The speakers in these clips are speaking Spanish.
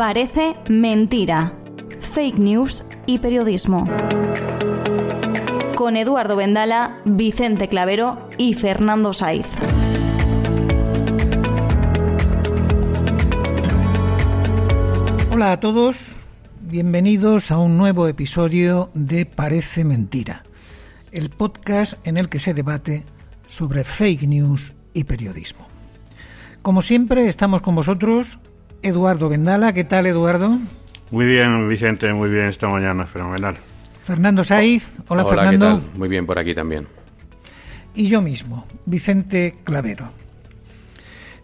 Parece mentira. Fake news y periodismo. Con Eduardo Vendala, Vicente Clavero y Fernando Saiz. Hola a todos, bienvenidos a un nuevo episodio de Parece Mentira, el podcast en el que se debate sobre fake news y periodismo. Como siempre, estamos con vosotros, Eduardo Vendala. ¿Qué tal, Eduardo? Muy bien, Vicente, muy bien esta mañana, fenomenal. Fernando Saiz. Hola, Hola Fernando. ¿qué tal? Muy bien por aquí también. Y yo mismo, Vicente Clavero.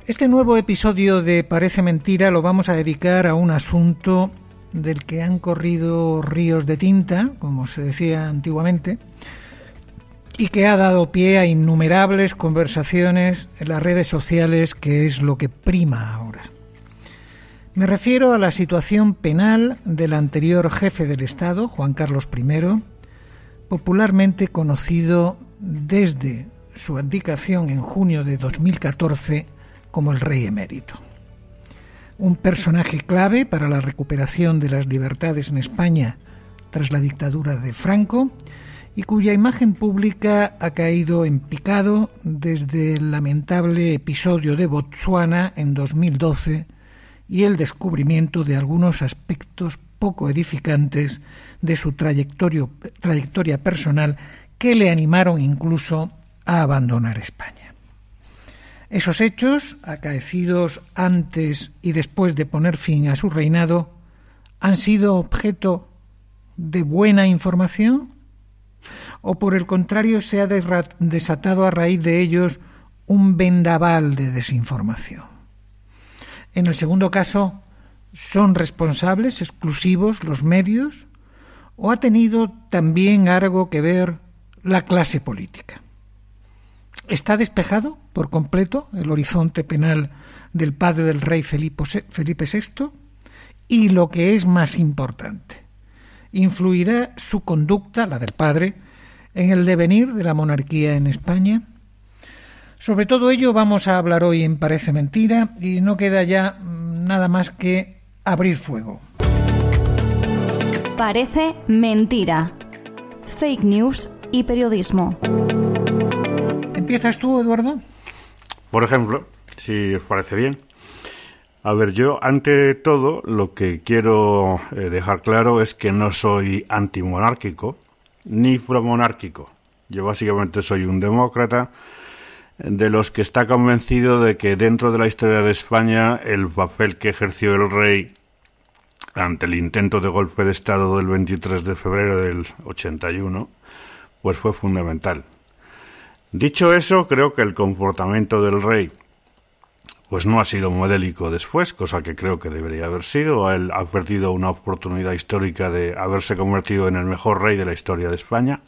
Este nuevo episodio de Parece Mentira lo vamos a dedicar a un asunto del que han corrido ríos de tinta, como se decía antiguamente, y que ha dado pie a innumerables conversaciones en las redes sociales, que es lo que prima ahora. Me refiero a la situación penal del anterior jefe del Estado, Juan Carlos I, popularmente conocido desde su abdicación en junio de 2014 como el rey emérito. Un personaje clave para la recuperación de las libertades en España tras la dictadura de Franco y cuya imagen pública ha caído en picado desde el lamentable episodio de Botsuana en 2012 y el descubrimiento de algunos aspectos poco edificantes de su trayectoria personal que le animaron incluso a abandonar España. Esos hechos, acaecidos antes y después de poner fin a su reinado, han sido objeto de buena información o por el contrario se ha desatado a raíz de ellos un vendaval de desinformación. En el segundo caso, ¿son responsables exclusivos los medios o ha tenido también algo que ver la clase política? ¿Está despejado por completo el horizonte penal del padre del rey Felipe VI? Y lo que es más importante, ¿influirá su conducta, la del padre, en el devenir de la monarquía en España? Sobre todo ello vamos a hablar hoy en Parece Mentira y no queda ya nada más que abrir fuego. Parece mentira. Fake news y periodismo. ¿Empiezas tú, Eduardo? Por ejemplo, si os parece bien. A ver, yo ante todo lo que quiero eh, dejar claro es que no soy antimonárquico ni promonárquico. Yo básicamente soy un demócrata de los que está convencido de que dentro de la historia de España el papel que ejerció el rey ante el intento de golpe de Estado del 23 de febrero del 81 pues fue fundamental. Dicho eso, creo que el comportamiento del rey pues no ha sido modélico después, cosa que creo que debería haber sido. Él ha perdido una oportunidad histórica de haberse convertido en el mejor rey de la historia de España.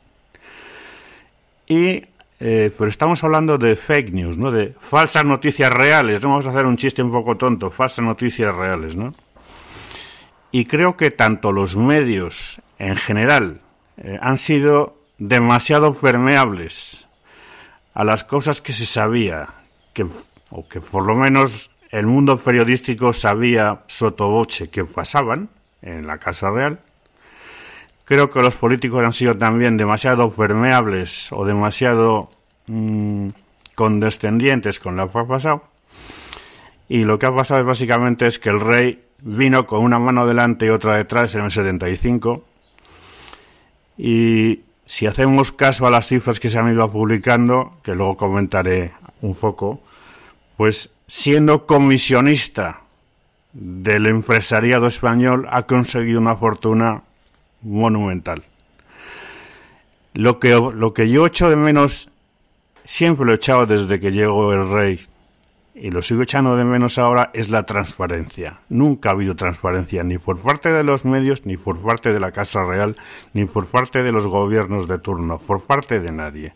Y eh, pero estamos hablando de fake news, ¿no? De falsas noticias reales. No vamos a hacer un chiste un poco tonto, falsas noticias reales, ¿no? Y creo que tanto los medios en general eh, han sido demasiado permeables a las cosas que se sabía, que, o que por lo menos el mundo periodístico sabía sotoboche que pasaban en la Casa Real. Creo que los políticos han sido también demasiado permeables o demasiado mmm, condescendientes con lo que ha pasado. Y lo que ha pasado básicamente es que el rey vino con una mano delante y otra detrás en el 75. Y si hacemos caso a las cifras que se han ido publicando, que luego comentaré un poco, pues siendo comisionista del empresariado español ha conseguido una fortuna monumental. Lo que, lo que yo echo de menos siempre lo he echado desde que llegó el rey y lo sigo echando de menos ahora es la transparencia. Nunca ha habido transparencia ni por parte de los medios, ni por parte de la Casa Real, ni por parte de los gobiernos de turno, por parte de nadie.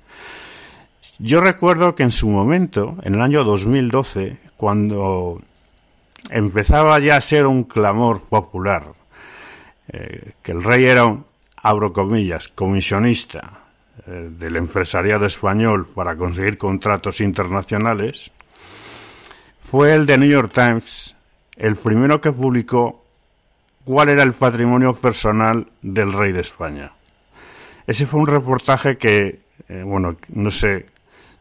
Yo recuerdo que en su momento, en el año 2012, cuando empezaba ya a ser un clamor popular, eh, que el rey era un, abro comillas, comisionista eh, del empresariado español para conseguir contratos internacionales, fue el de New York Times el primero que publicó cuál era el patrimonio personal del rey de España. Ese fue un reportaje que, eh, bueno, no sé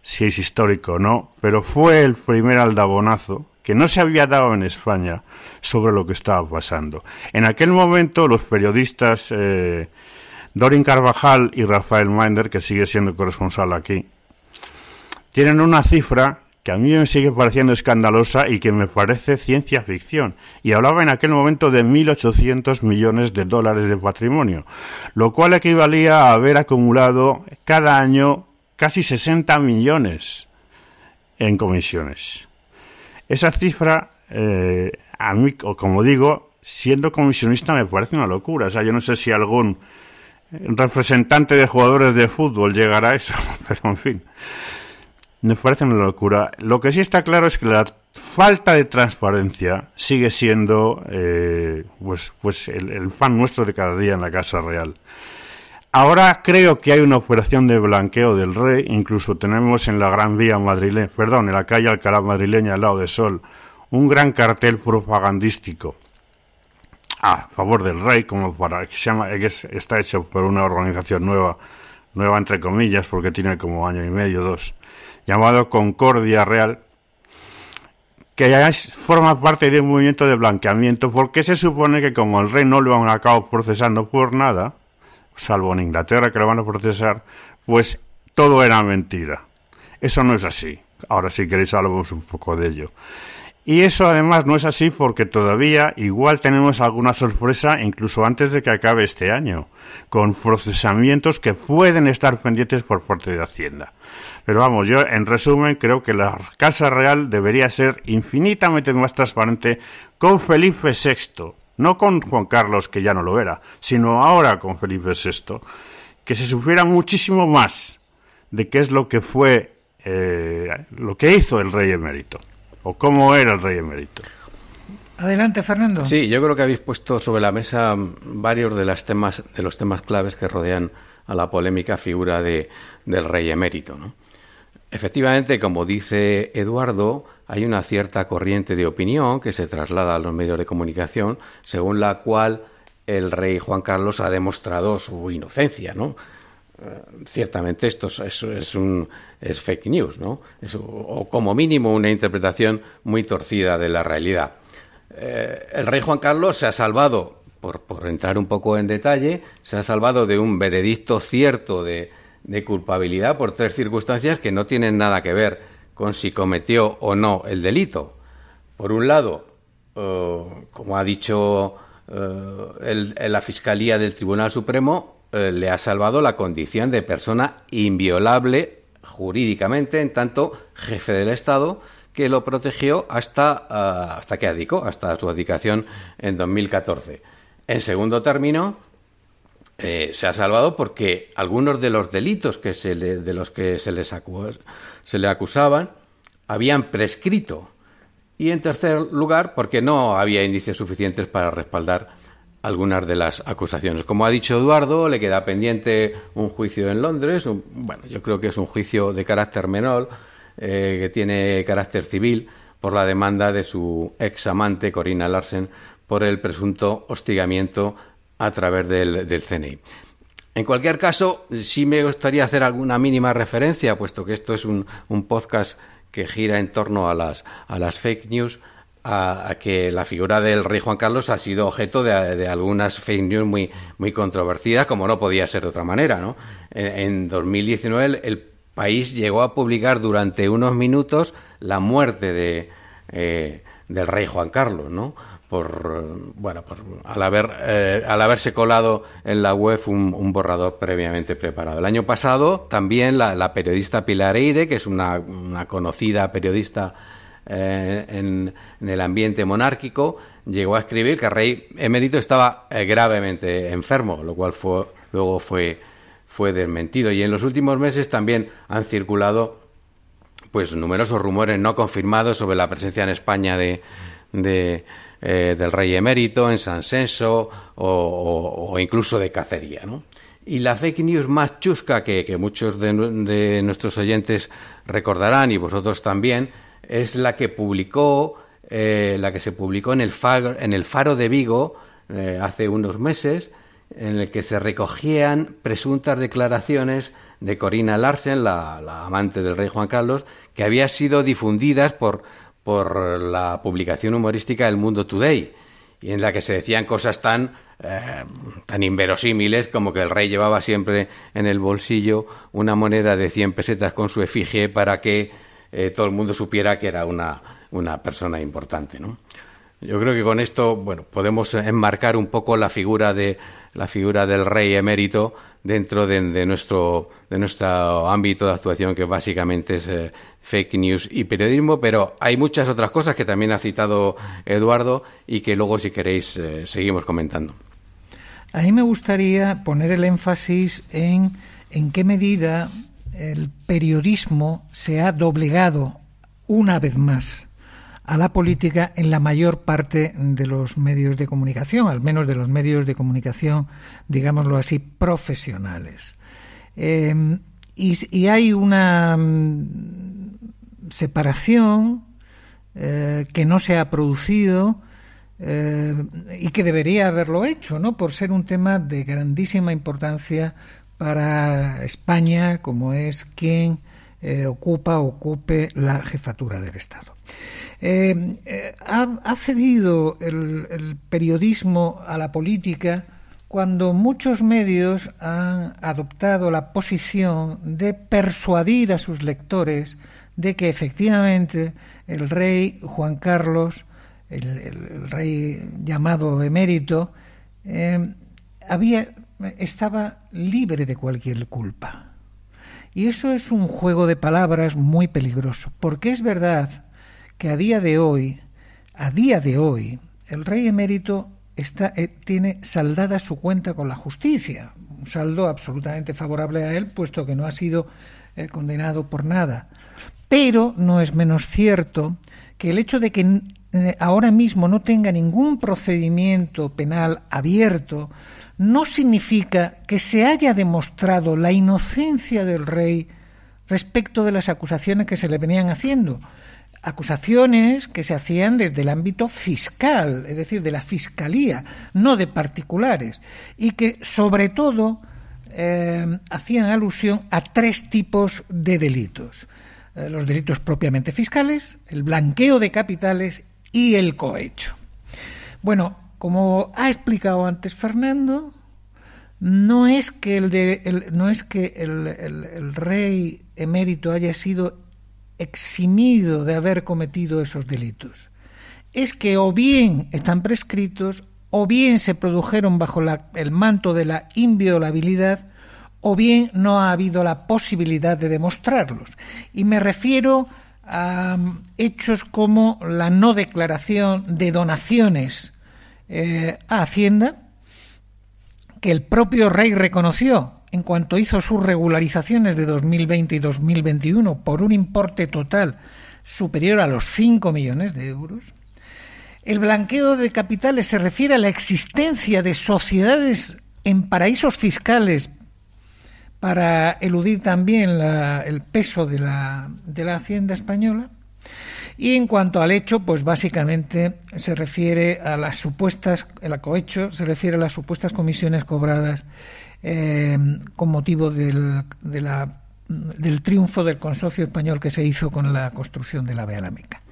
si es histórico o no, pero fue el primer aldabonazo que no se había dado en España sobre lo que estaba pasando. En aquel momento los periodistas eh, Dorin Carvajal y Rafael Minder, que sigue siendo corresponsal aquí, tienen una cifra que a mí me sigue pareciendo escandalosa y que me parece ciencia ficción. Y hablaba en aquel momento de 1.800 millones de dólares de patrimonio, lo cual equivalía a haber acumulado cada año casi 60 millones en comisiones. Esa cifra, eh, a mí, como digo, siendo comisionista me parece una locura. O sea, yo no sé si algún representante de jugadores de fútbol llegará eso, pero en fin. Me parece una locura. Lo que sí está claro es que la falta de transparencia sigue siendo eh, pues, pues el, el, fan nuestro de cada día en la Casa Real. Ahora creo que hay una operación de blanqueo del rey, incluso tenemos en la Gran Vía madrileña, perdón, en la calle Alcalá madrileña al lado de Sol, un gran cartel propagandístico a favor del rey, como para que se llama, que está hecho por una organización nueva, nueva entre comillas, porque tiene como año y medio, dos llamado Concordia Real, que ya forma parte de un movimiento de blanqueamiento, porque se supone que como el rey no lo han acabado procesando por nada, salvo en Inglaterra que lo van a procesar, pues todo era mentira. Eso no es así. Ahora si queréis hablamos un poco de ello. Y eso además no es así porque todavía igual tenemos alguna sorpresa incluso antes de que acabe este año, con procesamientos que pueden estar pendientes por parte de Hacienda. Pero vamos, yo en resumen creo que la Casa Real debería ser infinitamente más transparente con Felipe VI, no con Juan Carlos, que ya no lo era, sino ahora con Felipe VI, que se supiera muchísimo más de qué es lo que fue, eh, lo que hizo el rey emérito o cómo era el rey emérito. Adelante, Fernando. Sí, yo creo que habéis puesto sobre la mesa varios de, las temas, de los temas claves que rodean a la polémica figura de, del rey emérito. ¿no? Efectivamente, como dice Eduardo, hay una cierta corriente de opinión que se traslada a los medios de comunicación, según la cual el rey Juan Carlos ha demostrado su inocencia, ¿no? Eh, ciertamente esto es, es, un, es fake news, ¿no? o como mínimo una interpretación muy torcida de la realidad. Eh, el rey Juan Carlos se ha salvado, por, entrar un poco en detalle, se ha salvado de un veredicto cierto de, de culpabilidad por tres circunstancias que no tienen nada que ver con si cometió o no el delito. Por un lado, eh, como ha dicho el, la Fiscalía del Tribunal Supremo, eh, le ha salvado la condición de persona inviolable jurídicamente, en tanto jefe del Estado, que lo protegió hasta, uh, hasta que adicó, hasta su adicación en 2014. En segundo término, eh, se ha salvado porque algunos de los delitos que se le, de los que se, les se le acusaban habían prescrito. Y en tercer lugar, porque no había indicios suficientes para respaldar algunas de las acusaciones. Como ha dicho Eduardo, le queda pendiente un juicio en Londres. bueno, yo creo que es un juicio de carácter menor, eh, que tiene carácter civil, por la demanda de su ex amante, Corina Larsen, por el presunto hostigamiento a través del, del CNI. En cualquier caso, sí me gustaría hacer alguna mínima referencia, puesto que esto es un, un podcast que gira en torno a las, a las fake news a, que la figura del rey Juan Carlos ha sido objeto de, algunas fake news muy, muy controvertidas, como no podía ser de otra manera. ¿no? En, 2019 el, país llegó a publicar durante unos minutos la muerte de, eh, del rey Juan Carlos, ¿no? por bueno por, al haber eh, al haberse colado en la web un, borrador previamente preparado. El año pasado también la, periodista Pilar Eire, que es una, conocida periodista eh, en, el ambiente monárquico, llegó a escribir que el rey emérito estaba eh, gravemente enfermo, lo cual fue, luego fue fue desmentido y en los últimos meses también han circulado pues numerosos rumores no confirmados sobre la presencia en España de, eh, del rey emérito en San Senso o, incluso de cacería. ¿no? Y la fake news más chusca que, muchos de, nuestros oyentes recordarán y vosotros también es la que publicó eh, la que se publicó en el faro, en el faro de Vigo eh, hace unos meses en el que se recogían presuntas declaraciones de Corina Larsen, la, amante del rey Juan Carlos, que habían sido difundidas por, por la publicación humorística El Mundo Today, y en la que se decían cosas tan, eh, tan inverosímiles como que el rey llevaba siempre en el bolsillo una moneda de 100 pesetas con su efigie para que eh, todo el mundo supiera que era una, una persona importante. ¿no? Yo creo que con esto bueno, podemos enmarcar un poco la figura de la figura del rey emérito dentro de, nuestro, de nuestro ámbito de actuación, que básicamente es eh, fake news y periodismo, pero hay muchas otras cosas que también ha citado Eduardo y que luego, si queréis, eh, seguimos comentando. A mí me gustaría poner el énfasis en en qué medida el periodismo se ha doblegado una vez más a la política en la mayor parte de los medios de comunicación, al menos de los medios de comunicación, digámoslo así, profesionales. Eh, y, hay una mm, separación eh, que no se ha producido eh, y que debería haberlo hecho, ¿no? Por ser un tema de grandísima importancia para España, como es quien ocupa ocupe la jefatura del Estado. Eh, eh, ha, cedido el, periodismo a la política cuando muchos medios han adoptado la posición de persuadir a sus lectores de que efectivamente el rey Juan Carlos, el, rey llamado emérito, eh, había, estaba libre de cualquier culpa. Y eso es un juego de palabras muy peligroso, porque es verdad que a día de hoy, a día de hoy, el rey emérito está, eh, tiene saldada su cuenta con la justicia, un saldo absolutamente favorable a él, puesto que no ha sido eh, condenado por nada. Pero no es menos cierto que el hecho de que eh, ahora mismo no tenga ningún procedimiento penal abierto no significa que se haya demostrado la inocencia del rey respecto de las acusaciones que se le venían haciendo acusaciones que se hacían desde el ámbito fiscal, es decir, de la fiscalía, no de particulares, y que sobre todo eh, hacían alusión a tres tipos de delitos. Eh, los delitos propiamente fiscales, el blanqueo de capitales y el cohecho. Bueno, como ha explicado antes Fernando, no es que el, de, no es que el rey emérito haya sido eximido de haber cometido esos delitos. Es que o bien están prescritos, o bien se produjeron bajo el manto de la inviolabilidad, o bien no ha habido la posibilidad de demostrarlos. Y me refiero a um, hechos como la no declaración de donaciones eh, a Hacienda, que el propio rey reconoció en cuanto hizo sus regularizaciones de 2020 y 2021 por un importe total superior a los 5 millones de euros. El blanqueo de capitales se refiere a la existencia de sociedades en paraísos fiscales para eludir también el peso de la, de la hacienda española. Y en cuanto al hecho, pues básicamente se refiere a las supuestas, el acohecho se refiere a las supuestas comisiones cobradas eh, con motivo del, del triunfo del consorcio español que se hizo con la construcción de la Vía Meca.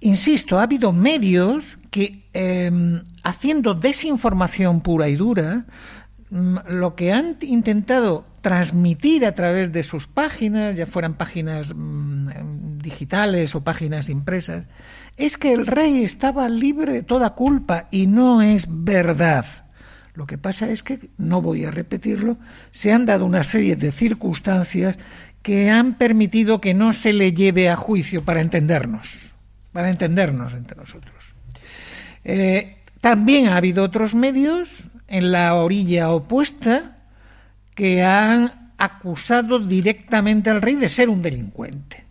Insisto, ha habido medios que, eh, haciendo desinformación pura y dura, mm, lo que han intentado transmitir a través de sus páginas, ya fueran páginas mm, digitales o páginas impresas, es que el rey estaba libre de toda culpa y no es verdad. Lo que pasa es que, no voy a repetirlo, se han dado una serie de circunstancias que han permitido que no se le lleve a juicio para entendernos, para entendernos entre nosotros. Eh, también ha habido otros medios en la orilla opuesta que han acusado directamente al rey de ser un delincuente.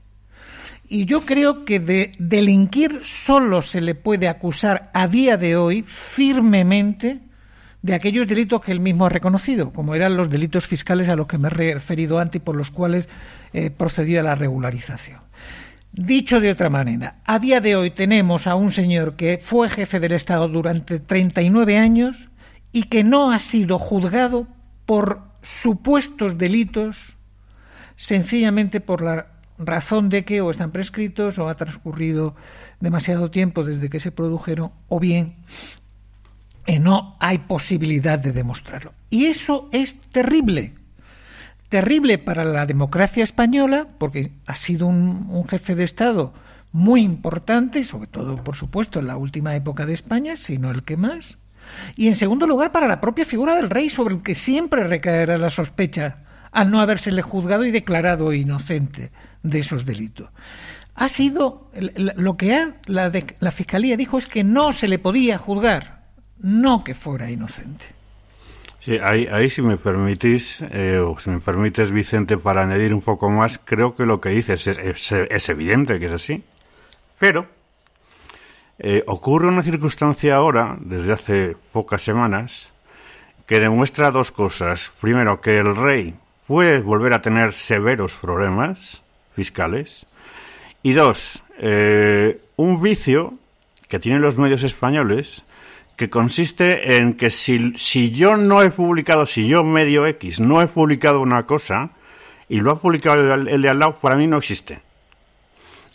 Y yo creo que de delinquir solo se le puede acusar a día de hoy firmemente de aquellos delitos que él mismo ha reconocido, como eran los delitos fiscales a los que me he referido antes y por los cuales eh, procedió a la regularización. Dicho de otra manera, a día de hoy tenemos a un señor que fue jefe del Estado durante 39 años y que no ha sido juzgado por supuestos delitos sencillamente por la razón de que o están prescritos o ha transcurrido demasiado tiempo desde que se produjeron o bien que no hay posibilidad de demostrarlo. Y eso es terrible. Terrible para la democracia española, porque ha sido un, un jefe de Estado muy importante, sobre todo, por supuesto, en la última época de España, sino el que más. Y en segundo lugar, para la propia figura del rey, sobre el que siempre recaerá la sospecha al no habérsele juzgado y declarado inocente de esos delitos. Ha sido lo que la, fiscalía dijo es que no se le podía juzgar, no que fuera inocente. Sí, ahí, ahí si me permitís, eh, o si me permites, Vicente, para añadir un poco más, creo que lo que dices es, es evidente que es así. Pero eh, ocurre una circunstancia ahora, desde hace pocas semanas, que demuestra dos cosas. Primero, que el rey puede volver a tener severos problemas fiscales. Y dos, eh, un vicio que tienen los medios españoles que consiste en que si, si yo no he publicado, si yo medio X no he publicado una cosa y lo ha publicado el de al lado, para mí no existe.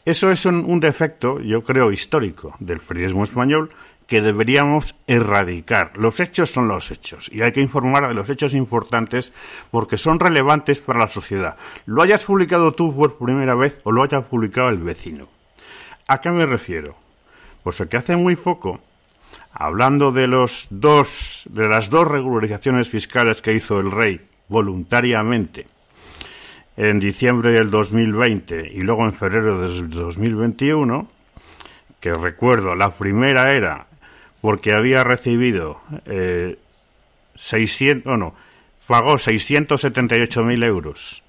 Eso es un, defecto, yo creo, histórico del periodismo español que deberíamos erradicar. Los hechos son los hechos y hay que informar de los hechos importantes porque son relevantes para la sociedad. Lo hayas publicado tú por primera vez o lo haya publicado el vecino. ¿A qué me refiero? Pues que hace muy poco, hablando de los dos, de las dos regularizaciones fiscales que hizo el rey voluntariamente en diciembre del 2020 y luego en febrero del 2021, que recuerdo, la primera era porque había recibido eh, 600, no, pagó 678.000 euros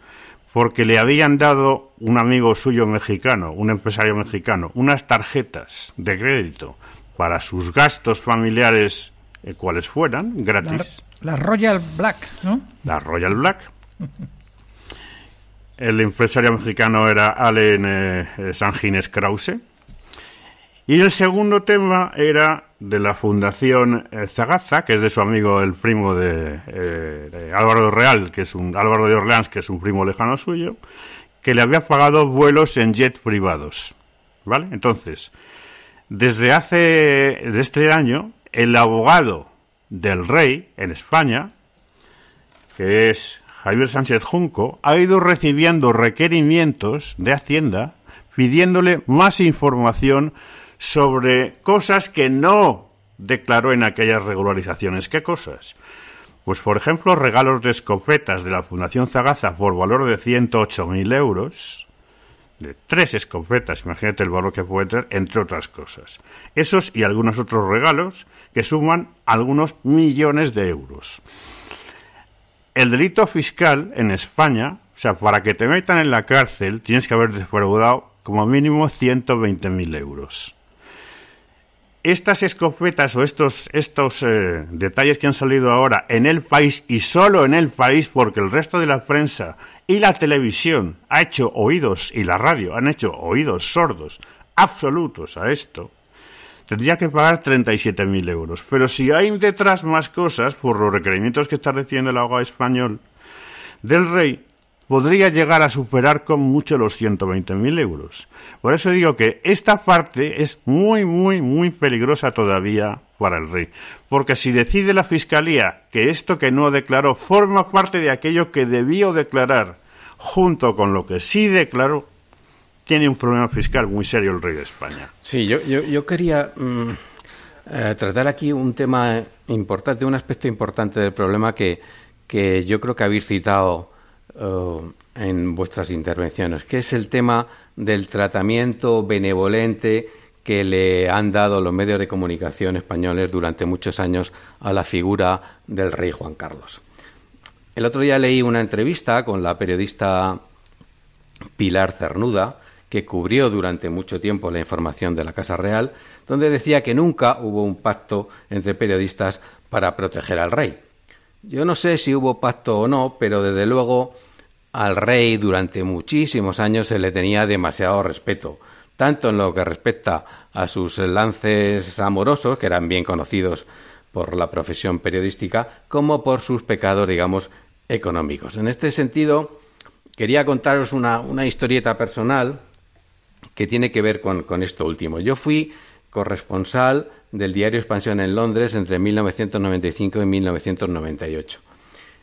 porque le habían dado un amigo suyo mexicano, un empresario mexicano, unas tarjetas de crédito para sus gastos familiares, eh, cuales fueran, gratis. La, la Royal Black, ¿no? La Royal Black. El empresario mexicano era Allen eh, Sangines Krause. Y el segundo tema era de la Fundación eh, Zagaza, que es de su amigo, el primo de, eh, Álvaro de Real, que es un Álvaro de Orleans, que es un primo lejano suyo, que le había pagado vuelos en jet privados. ¿Vale? Entonces, desde hace de este año, el abogado del rey en España, que es Javier Sánchez Junco, ha ido recibiendo requerimientos de Hacienda pidiéndole más información sobre cosas que no declaró en aquellas regularizaciones. ¿Qué cosas? Pues, por ejemplo, regalos de escopetas de la Fundación Zagaza por valor de 108.000 euros, de tres escopetas, imagínate el valor que puede tener, entre otras cosas. Esos y algunos otros regalos que suman algunos millones de euros. El delito fiscal en España, o sea, para que te metan en la cárcel, tienes que haber defraudado como mínimo 120.000 euros. Estas escopetas o estos, estos eh, detalles que han salido ahora en el país y solo en el país, porque el resto de la prensa y la televisión ha hecho oídos y la radio han hecho oídos sordos absolutos a esto, tendría que pagar 37.000 euros. Pero si hay detrás más cosas, por los requerimientos que está recibiendo el abogado español del rey, podría llegar a superar con mucho los 120.000 euros. Por eso digo que esta parte es muy, muy, muy peligrosa todavía para el rey. Porque si decide la Fiscalía que esto que no declaró forma parte de aquello que debió declarar junto con lo que sí declaró, tiene un problema fiscal muy serio el rey de España. Sí, yo, yo, quería mm, eh, tratar aquí un tema importante, un aspecto importante del problema que, que yo creo que habéis citado eh, en vuestras intervenciones, que es el tema del tratamiento benevolente que le han dado los medios de comunicación españoles durante muchos años a la figura del rey Juan Carlos. El otro día leí una entrevista con la periodista Pilar Cernuda, que cubrió durante mucho tiempo la información de la Casa Real, donde decía que nunca hubo un pacto entre periodistas para proteger al rey. Yo no sé si hubo pacto o no, pero desde luego al rey durante muchísimos años se le tenía demasiado respeto, tanto en lo que respecta a sus lances amorosos, que eran bien conocidos por la profesión periodística, como por sus pecados, digamos, económicos. En este sentido, quería contaros una, historieta personal que tiene que ver con, con, esto último. Yo fui corresponsal del diario Expansión en Londres entre 1995 y 1998.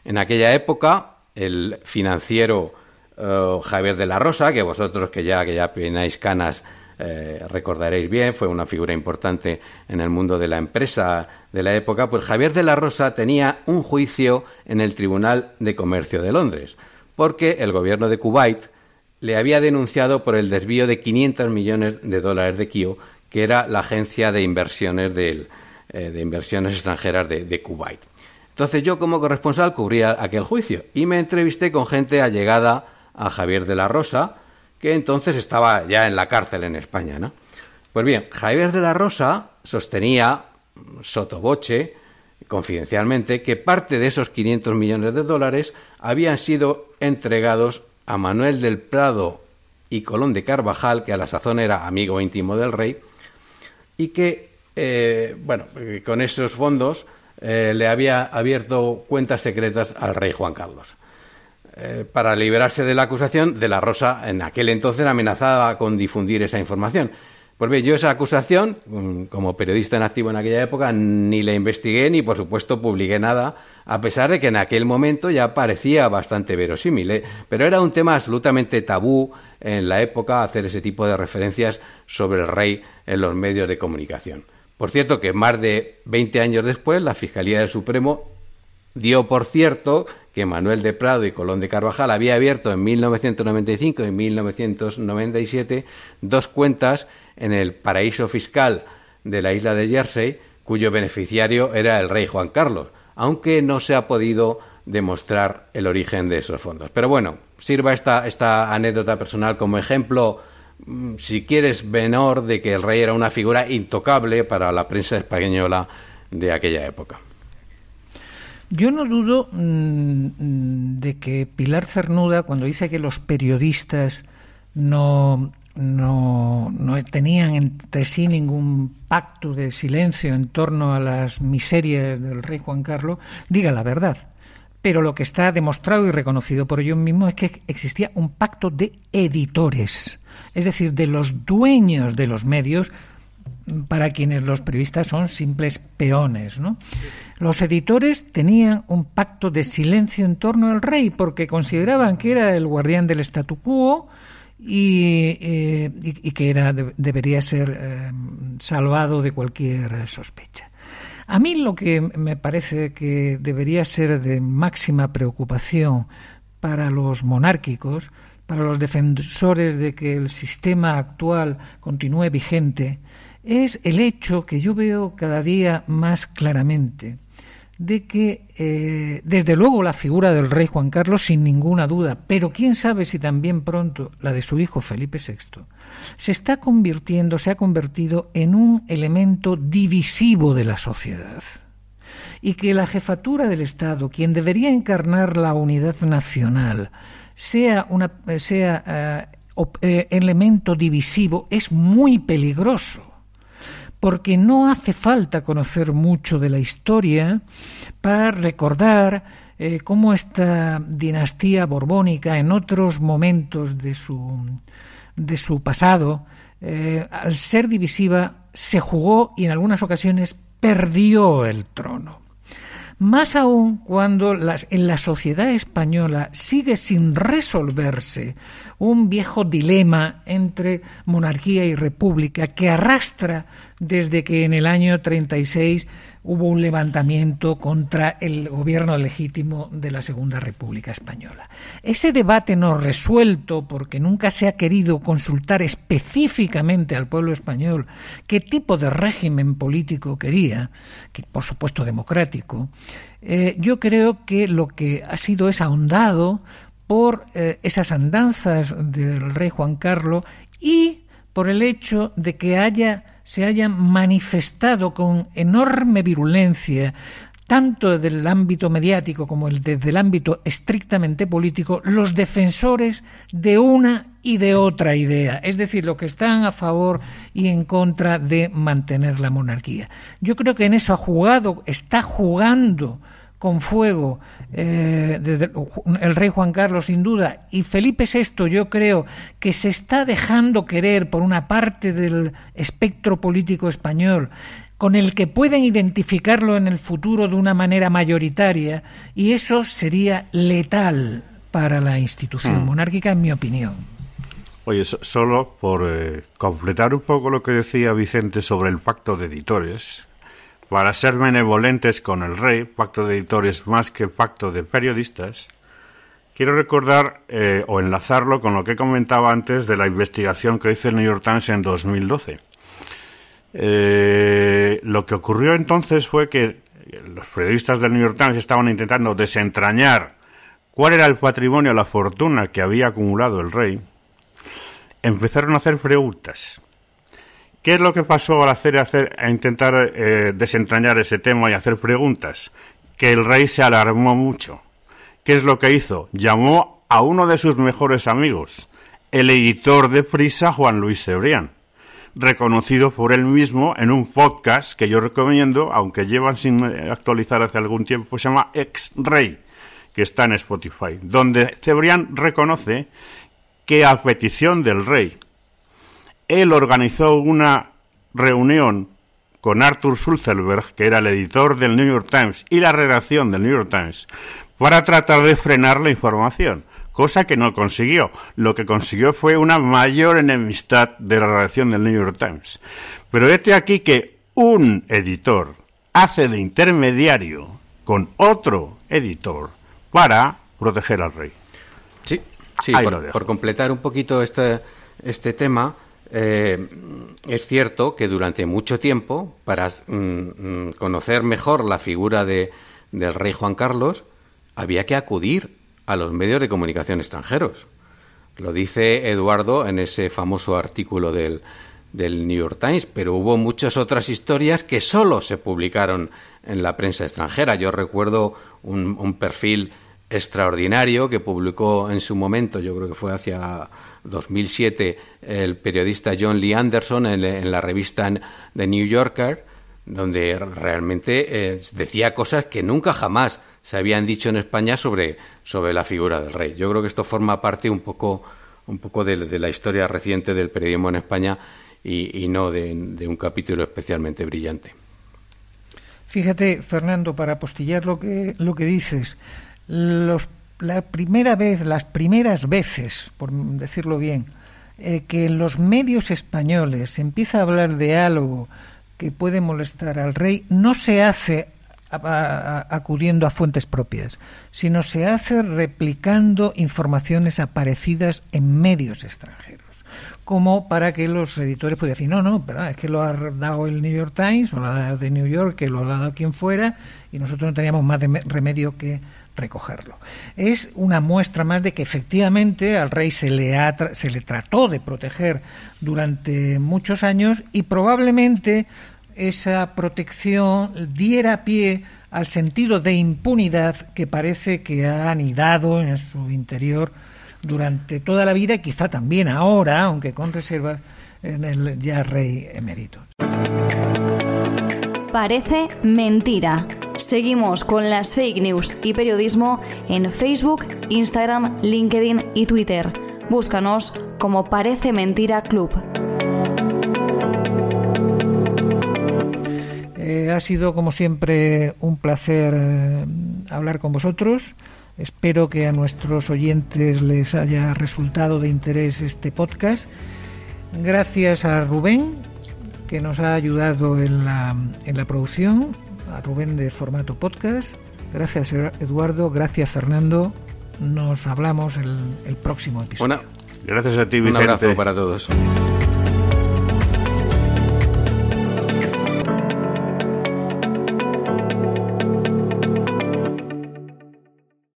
En aquella época, el financiero eh, Javier de la Rosa, que vosotros que ya, que ya penáis canas eh, recordaréis bien, fue una figura importante en el mundo de la empresa de la época, pues Javier de la Rosa tenía un juicio en el Tribunal de Comercio de Londres porque el gobierno de Kuwait le había denunciado por el desvío de 500 millones de dólares de Kio, que era la agencia de inversiones, eh, de inversiones extranjeras de, Kuwait. Entonces yo como corresponsal cubría aquel juicio y me entrevisté con gente allegada a Javier de la Rosa, que entonces estaba ya en la cárcel en España, ¿no? Pues bien, Javier de la Rosa sostenía sotoboche confidencialmente que parte de esos 500 millones de dólares habían sido entregados a Manuel del Prado y Colón de Carvajal, que a la sazón era amigo íntimo del rey, y que, eh, bueno, con esos fondos eh, le había abierto cuentas secretas al rey Juan Carlos. Eh, para liberarse de la acusación, de la Rosa en aquel entonces amenazaba con difundir esa información. Pues bien, yo esa acusación, mm, como periodista en activo en aquella época, ni la investigué ni, por supuesto, publiqué nada, a pesar de que en aquel momento ya parecía bastante verosímil. ¿eh? Pero era un tema absolutamente tabú en la época hacer ese tipo de referencias sobre el rey en los medios de comunicación. Por cierto, que más de 20 años después, la Fiscalía del Supremo dio por cierto que Manuel de Prado y Colón de Carvajal había abierto en 1995 y 1997 dos cuentas en el paraíso fiscal de la isla de Jersey, cuyo beneficiario era el rey Juan Carlos, aunque no se ha podido demostrar el origen de esos fondos. Pero bueno, sirva esta, esta anécdota personal como ejemplo, mm, si quieres, menor, de que el rey era una figura intocable para la prensa española de aquella época. Yo no dudo mm, de que Pilar Cernuda, cuando dice que los periodistas no no, no tenían entre sí ningún pacto de silencio en torno a las miserias del rey Juan Carlos, diga la verdad. Pero lo que está demostrado y reconocido por ellos mismos es que existía un pacto de editores, es decir, de los dueños de los medios, para quienes los periodistas son simples peones. ¿no? Los editores tenían un pacto de silencio en torno al rey porque consideraban que era el guardián del statu quo, eh, y, que era, debería ser eh, salvado de cualquier sospecha. A mí lo que me parece que debería ser de máxima preocupación para los monárquicos, para los defensores de que el sistema actual continúe vigente, es el hecho que yo veo cada día más claramente de que, eh, desde luego, la figura del rey Juan Carlos, sin ninguna duda, pero quién sabe si también pronto la de su hijo Felipe VI, se está convirtiendo, se ha convertido en un elemento divisivo de la sociedad. Y que la jefatura del Estado, quien debería encarnar la unidad nacional, sea, una, sea eh, eh, elemento divisivo, es muy peligroso porque no hace falta conocer mucho de la historia para recordar eh, cómo esta dinastía borbónica en otros momentos de su, de su pasado, eh, al ser divisiva, se jugó y en algunas ocasiones perdió el trono. Más aún cuando las, en la sociedad española sigue sin resolverse un viejo dilema entre monarquía y república que arrastra desde que en el año 36 hubo un levantamiento contra el gobierno legítimo de la Segunda República Española. Ese debate no resuelto, porque nunca se ha querido consultar específicamente al pueblo español qué tipo de régimen político quería, que por supuesto democrático, eh, yo creo que lo que ha sido es ahondado por eh, esas andanzas del rey Juan Carlos y por el hecho de que haya se hayan manifestado con enorme virulencia tanto desde el ámbito mediático como desde el ámbito estrictamente político, los defensores de una y de otra idea, es decir, los que están a favor y en contra de mantener la monarquía. Yo creo que en eso ha jugado, está jugando con fuego eh, el rey Juan Carlos sin duda y Felipe VI yo creo que se está dejando querer por una parte del espectro político español con el que pueden identificarlo en el futuro de una manera mayoritaria y eso sería letal para la institución hmm. monárquica en mi opinión. Oye, solo por eh, completar un poco lo que decía Vicente sobre el pacto de editores, para ser benevolentes con el rey, pacto de editores más que pacto de periodistas, quiero recordar eh, o enlazarlo con lo que comentaba antes de la investigación que hizo el New York Times en 2012. Eh, lo que ocurrió entonces fue que los periodistas del New York Times estaban intentando desentrañar cuál era el patrimonio, la fortuna que había acumulado el rey. Empezaron a hacer preguntas ¿Qué es lo que pasó al hacer, a intentar eh, desentrañar ese tema y hacer preguntas? Que el rey se alarmó mucho. ¿Qué es lo que hizo? Llamó a uno de sus mejores amigos, el editor de Prisa, Juan Luis Cebrián, reconocido por él mismo en un podcast que yo recomiendo, aunque llevan sin actualizar hace algún tiempo, se llama Ex Rey, que está en Spotify, donde Cebrián reconoce que a petición del rey, él organizó una reunión con Arthur Sulzelberg, que era el editor del New York Times, y la redacción del New York Times, para tratar de frenar la información, cosa que no consiguió. Lo que consiguió fue una mayor enemistad de la redacción del New York Times. Pero este aquí que un editor hace de intermediario con otro editor para proteger al rey. Sí, sí, por, por, completar un poquito este, este tema, eh, es cierto que durante mucho tiempo, para mm, mm, conocer mejor la figura de, del rey Juan Carlos, había que acudir a los medios de comunicación extranjeros. Lo dice Eduardo en ese famoso artículo del, del New York Times, pero hubo muchas otras historias que solo se publicaron en la prensa extranjera. Yo recuerdo un, un perfil extraordinario que publicó en su momento, yo creo que fue hacia 2007 el periodista John Lee Anderson en, la revista The New Yorker, donde realmente eh, decía cosas que nunca jamás se habían dicho en España sobre, sobre la figura del rey. Yo creo que esto forma parte un poco, un poco de, la historia reciente del periodismo en España y, no de, un capítulo especialmente brillante. Fíjate, Fernando, para apostillar lo que, lo que dices, los la primera vez, las primeras veces, por decirlo bien, eh, que en los medios españoles se empieza a hablar de algo que puede molestar al rey, no se hace acudiendo a fuentes propias, sino se hace replicando informaciones aparecidas en medios extranjeros. Como para que los editores pudieran decir, no, no, pero es que lo ha dado el New York Times o dado de New York, que lo ha dado quien fuera, y nosotros no teníamos más remedio que recogerlo. Es una muestra más de que efectivamente al rey se le, se le trató de proteger durante muchos años y probablemente esa protección diera pie al sentido de impunidad que parece que ha anidado en su interior durante toda la vida y quizá también ahora, aunque con reservas, en el ya rey emérito. Parece mentira. Seguimos con las fake news y periodismo en Facebook, Instagram, LinkedIn y Twitter. Búscanos como Parece Mentira Club. Eh, ha sido, como siempre, un placer eh, hablar con vosotros. Espero que a nuestros oyentes les haya resultado de interés este podcast. Gracias a Rubén, que nos ha ayudado en la, en la producción, a Rubén de Formato Podcast. Gracias Eduardo, gracias Fernando. Nos hablamos el, el próximo episodio. Gracias a ti, Vicente. Un abrazo para todos.